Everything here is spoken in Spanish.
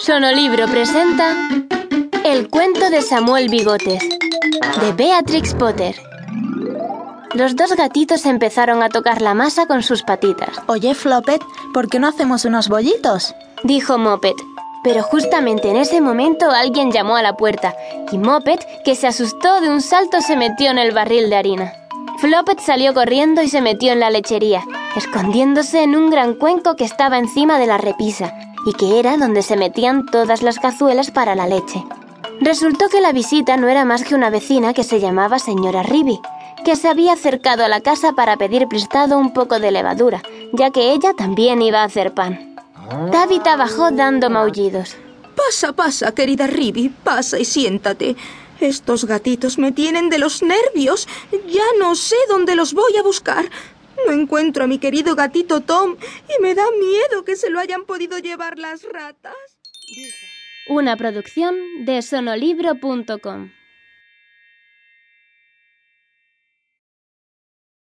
Sonolibro presenta El cuento de Samuel Bigotes, de Beatrix Potter. Los dos gatitos empezaron a tocar la masa con sus patitas. Oye, Flopet, ¿por qué no hacemos unos bollitos? Dijo Mopet. Pero justamente en ese momento alguien llamó a la puerta y Mopet, que se asustó de un salto, se metió en el barril de harina. Flopet salió corriendo y se metió en la lechería, escondiéndose en un gran cuenco que estaba encima de la repisa y que era donde se metían todas las cazuelas para la leche. Resultó que la visita no era más que una vecina que se llamaba señora Ribi, que se había acercado a la casa para pedir prestado un poco de levadura, ya que ella también iba a hacer pan. Tabitha bajó dando maullidos. Pasa, pasa, querida Ribi, pasa y siéntate. Estos gatitos me tienen de los nervios. Ya no sé dónde los voy a buscar. No encuentro a mi querido gatito Tom y me da miedo que se lo hayan podido llevar las ratas. Una producción de sonolibro.com.